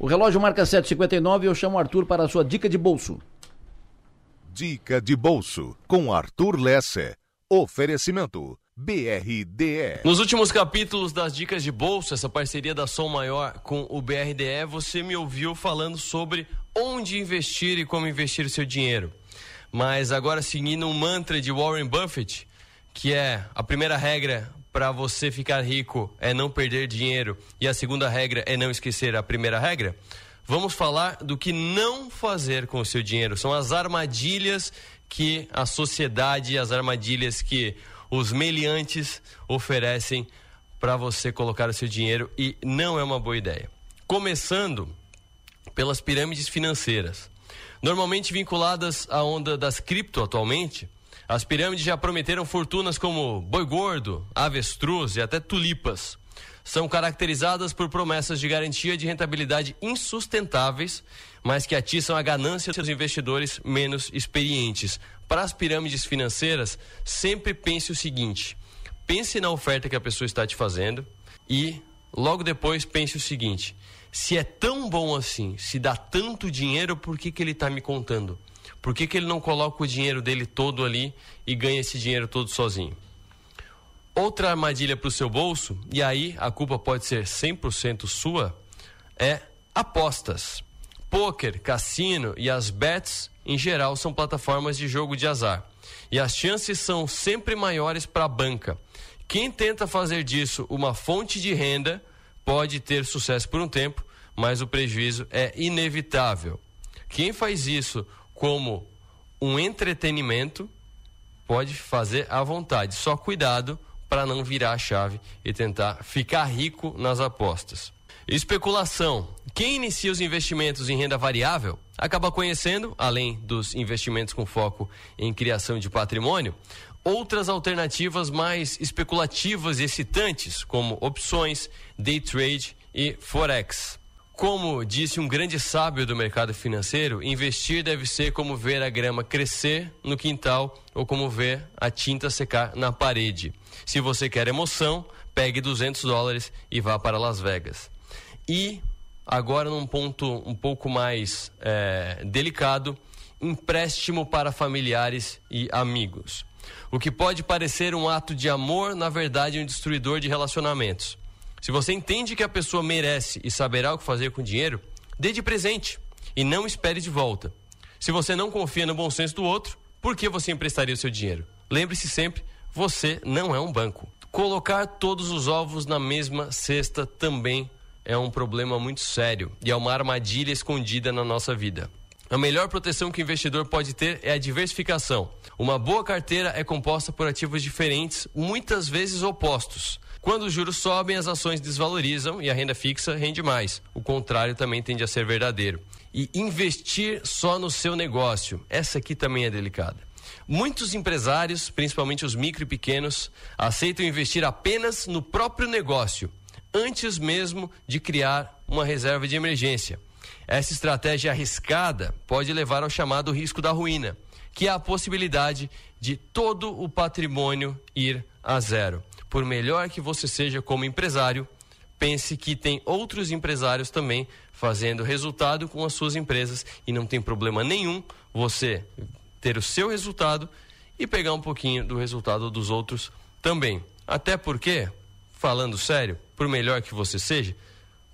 O relógio marca 7h59 e eu chamo o Arthur para a sua dica de bolso. Dica de bolso com Arthur Lesse. Oferecimento BRDE. Nos últimos capítulos das dicas de bolso, essa parceria da Som Maior com o BRDE, você me ouviu falando sobre onde investir e como investir o seu dinheiro. Mas agora seguindo um mantra de Warren Buffett, que é a primeira regra para você ficar rico é não perder dinheiro e a segunda regra é não esquecer a primeira regra. Vamos falar do que não fazer com o seu dinheiro. São as armadilhas que a sociedade, as armadilhas que os meliantes oferecem para você colocar o seu dinheiro e não é uma boa ideia. Começando pelas pirâmides financeiras. Normalmente vinculadas à onda das cripto atualmente, as pirâmides já prometeram fortunas como boi gordo, avestruz e até tulipas. São caracterizadas por promessas de garantia de rentabilidade insustentáveis, mas que atiçam a ganância dos investidores menos experientes. Para as pirâmides financeiras, sempre pense o seguinte: pense na oferta que a pessoa está te fazendo e logo depois pense o seguinte: se é tão bom assim, se dá tanto dinheiro, por que, que ele está me contando? Por que, que ele não coloca o dinheiro dele todo ali e ganha esse dinheiro todo sozinho? Outra armadilha para o seu bolso, e aí a culpa pode ser 100% sua, é apostas. Poker, cassino e as bets, em geral, são plataformas de jogo de azar. E as chances são sempre maiores para a banca. Quem tenta fazer disso uma fonte de renda pode ter sucesso por um tempo, mas o prejuízo é inevitável. Quem faz isso como um entretenimento, pode fazer à vontade. Só cuidado para não virar a chave e tentar ficar rico nas apostas. Especulação. Quem inicia os investimentos em renda variável acaba conhecendo, além dos investimentos com foco em criação de patrimônio, outras alternativas mais especulativas e excitantes, como opções, day trade e forex. Como disse um grande sábio do mercado financeiro, investir deve ser como ver a grama crescer no quintal ou como ver a tinta secar na parede. Se você quer emoção, pegue 200 dólares e vá para Las Vegas. E agora num ponto um pouco mais é, delicado, empréstimo para familiares e amigos. O que pode parecer um ato de amor, na verdade é um destruidor de relacionamentos. Se você entende que a pessoa merece e saberá o que fazer com o dinheiro, dê de presente e não espere de volta. Se você não confia no bom senso do outro, por que você emprestaria o seu dinheiro? Lembre-se sempre, você não é um banco. Colocar todos os ovos na mesma cesta também é um problema muito sério e é uma armadilha escondida na nossa vida. A melhor proteção que o investidor pode ter é a diversificação. Uma boa carteira é composta por ativos diferentes, muitas vezes opostos. Quando os juros sobem, as ações desvalorizam e a renda fixa rende mais. O contrário também tende a ser verdadeiro. E investir só no seu negócio, essa aqui também é delicada. Muitos empresários, principalmente os micro e pequenos, aceitam investir apenas no próprio negócio, antes mesmo de criar uma reserva de emergência. Essa estratégia arriscada pode levar ao chamado risco da ruína, que é a possibilidade de todo o patrimônio ir a zero por melhor que você seja como empresário, pense que tem outros empresários também fazendo resultado com as suas empresas e não tem problema nenhum você ter o seu resultado e pegar um pouquinho do resultado dos outros também. Até porque, falando sério, por melhor que você seja,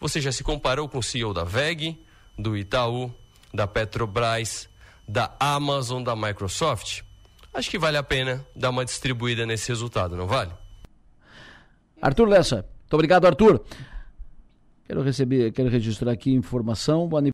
você já se comparou com o CEO da VEG, do Itaú, da Petrobras, da Amazon, da Microsoft? Acho que vale a pena dar uma distribuída nesse resultado, não vale? Arthur Lessa. Muito obrigado, Arthur. Quero receber, quero registrar aqui informação.